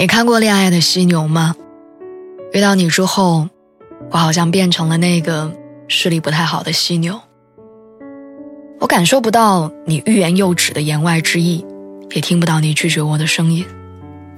你看过《恋爱的犀牛》吗？遇到你之后，我好像变成了那个视力不太好的犀牛。我感受不到你欲言又止的言外之意，也听不到你拒绝我的声音，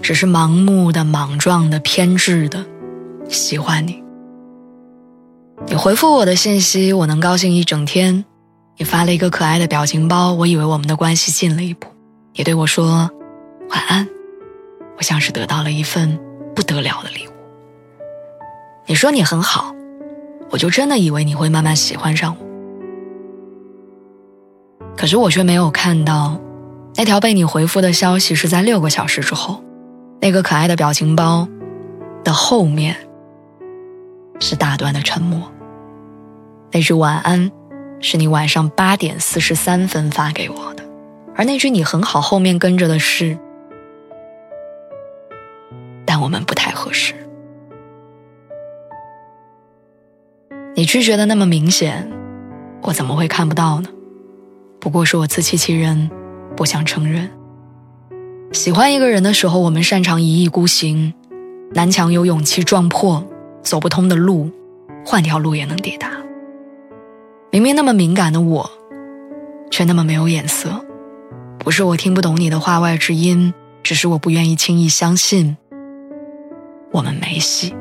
只是盲目的、莽撞的、偏执的喜欢你。你回复我的信息，我能高兴一整天。你发了一个可爱的表情包，我以为我们的关系进了一步。你对我说晚安。我像是得到了一份不得了的礼物。你说你很好，我就真的以为你会慢慢喜欢上我。可是我却没有看到，那条被你回复的消息是在六个小时之后，那个可爱的表情包的后面是大段的沉默。那句晚安是你晚上八点四十三分发给我的，而那句你很好后面跟着的是。我们不太合适。你拒绝的那么明显，我怎么会看不到呢？不过是我自欺欺人，不想承认。喜欢一个人的时候，我们擅长一意孤行，南墙有勇气撞破，走不通的路，换条路也能抵达。明明那么敏感的我，却那么没有眼色。不是我听不懂你的话外之音，只是我不愿意轻易相信。我们没戏，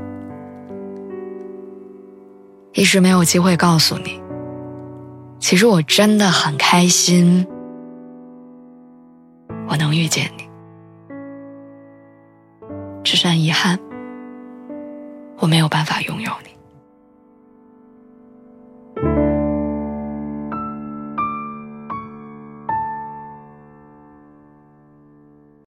一直没有机会告诉你。其实我真的很开心，我能遇见你，只是遗憾，我没有办法拥。